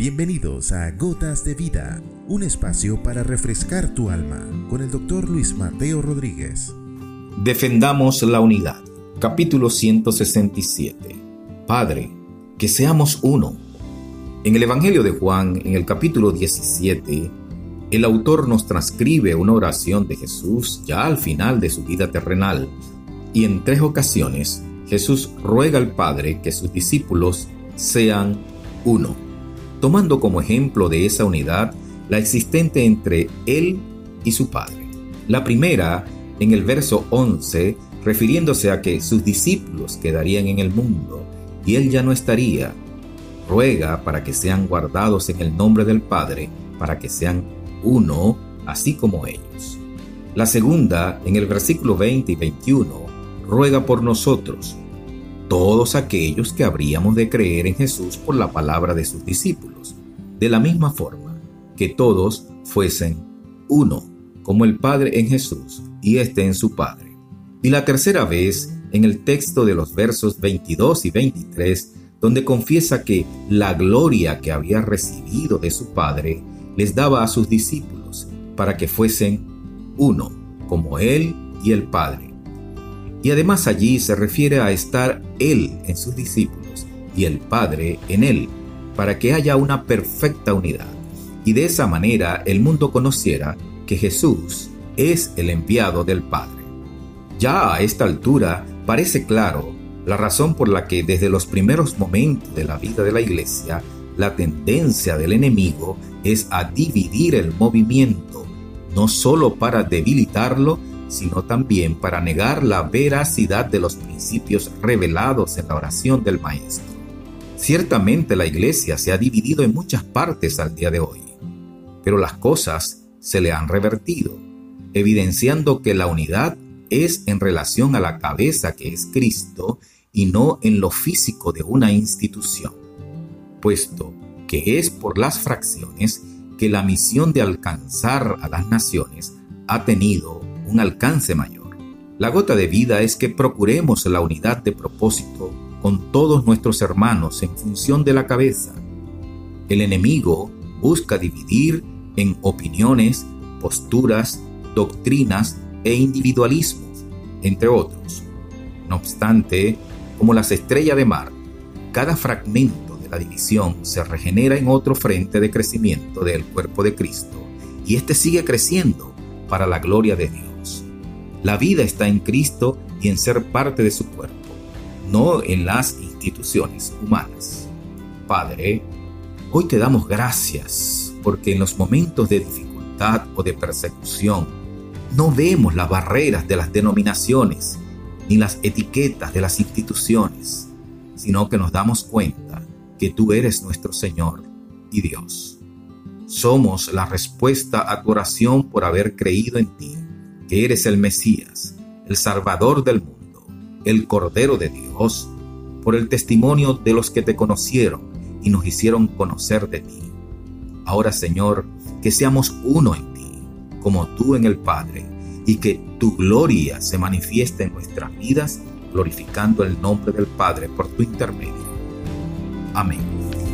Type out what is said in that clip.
Bienvenidos a Gotas de Vida, un espacio para refrescar tu alma con el doctor Luis Mateo Rodríguez. Defendamos la unidad. Capítulo 167. Padre, que seamos uno. En el Evangelio de Juan, en el capítulo 17, el autor nos transcribe una oración de Jesús ya al final de su vida terrenal, y en tres ocasiones Jesús ruega al Padre que sus discípulos sean uno tomando como ejemplo de esa unidad la existente entre Él y su Padre. La primera, en el verso 11, refiriéndose a que sus discípulos quedarían en el mundo y Él ya no estaría, ruega para que sean guardados en el nombre del Padre, para que sean uno, así como ellos. La segunda, en el versículo 20 y 21, ruega por nosotros, todos aquellos que habríamos de creer en Jesús por la palabra de sus discípulos, de la misma forma que todos fuesen uno, como el Padre en Jesús y éste en su Padre. Y la tercera vez, en el texto de los versos 22 y 23, donde confiesa que la gloria que había recibido de su Padre les daba a sus discípulos para que fuesen uno, como Él y el Padre y además allí se refiere a estar Él en sus discípulos y el Padre en Él, para que haya una perfecta unidad. Y de esa manera el mundo conociera que Jesús es el enviado del Padre. Ya a esta altura parece claro la razón por la que desde los primeros momentos de la vida de la Iglesia, la tendencia del enemigo es a dividir el movimiento, no sólo para debilitarlo, sino también para negar la veracidad de los principios revelados en la oración del Maestro. Ciertamente la Iglesia se ha dividido en muchas partes al día de hoy, pero las cosas se le han revertido, evidenciando que la unidad es en relación a la cabeza que es Cristo y no en lo físico de una institución, puesto que es por las fracciones que la misión de alcanzar a las naciones ha tenido un alcance mayor. La gota de vida es que procuremos la unidad de propósito con todos nuestros hermanos en función de la cabeza. El enemigo busca dividir en opiniones, posturas, doctrinas e individualismos, entre otros. No obstante, como las estrellas de mar, cada fragmento de la división se regenera en otro frente de crecimiento del cuerpo de Cristo, y éste sigue creciendo para la gloria de Dios. La vida está en Cristo y en ser parte de su cuerpo, no en las instituciones humanas. Padre, hoy te damos gracias porque en los momentos de dificultad o de persecución no vemos las barreras de las denominaciones ni las etiquetas de las instituciones, sino que nos damos cuenta que tú eres nuestro Señor y Dios. Somos la respuesta a tu oración por haber creído en ti que eres el Mesías, el Salvador del mundo, el Cordero de Dios, por el testimonio de los que te conocieron y nos hicieron conocer de ti. Ahora, Señor, que seamos uno en ti, como tú en el Padre, y que tu gloria se manifieste en nuestras vidas, glorificando el nombre del Padre por tu intermedio. Amén.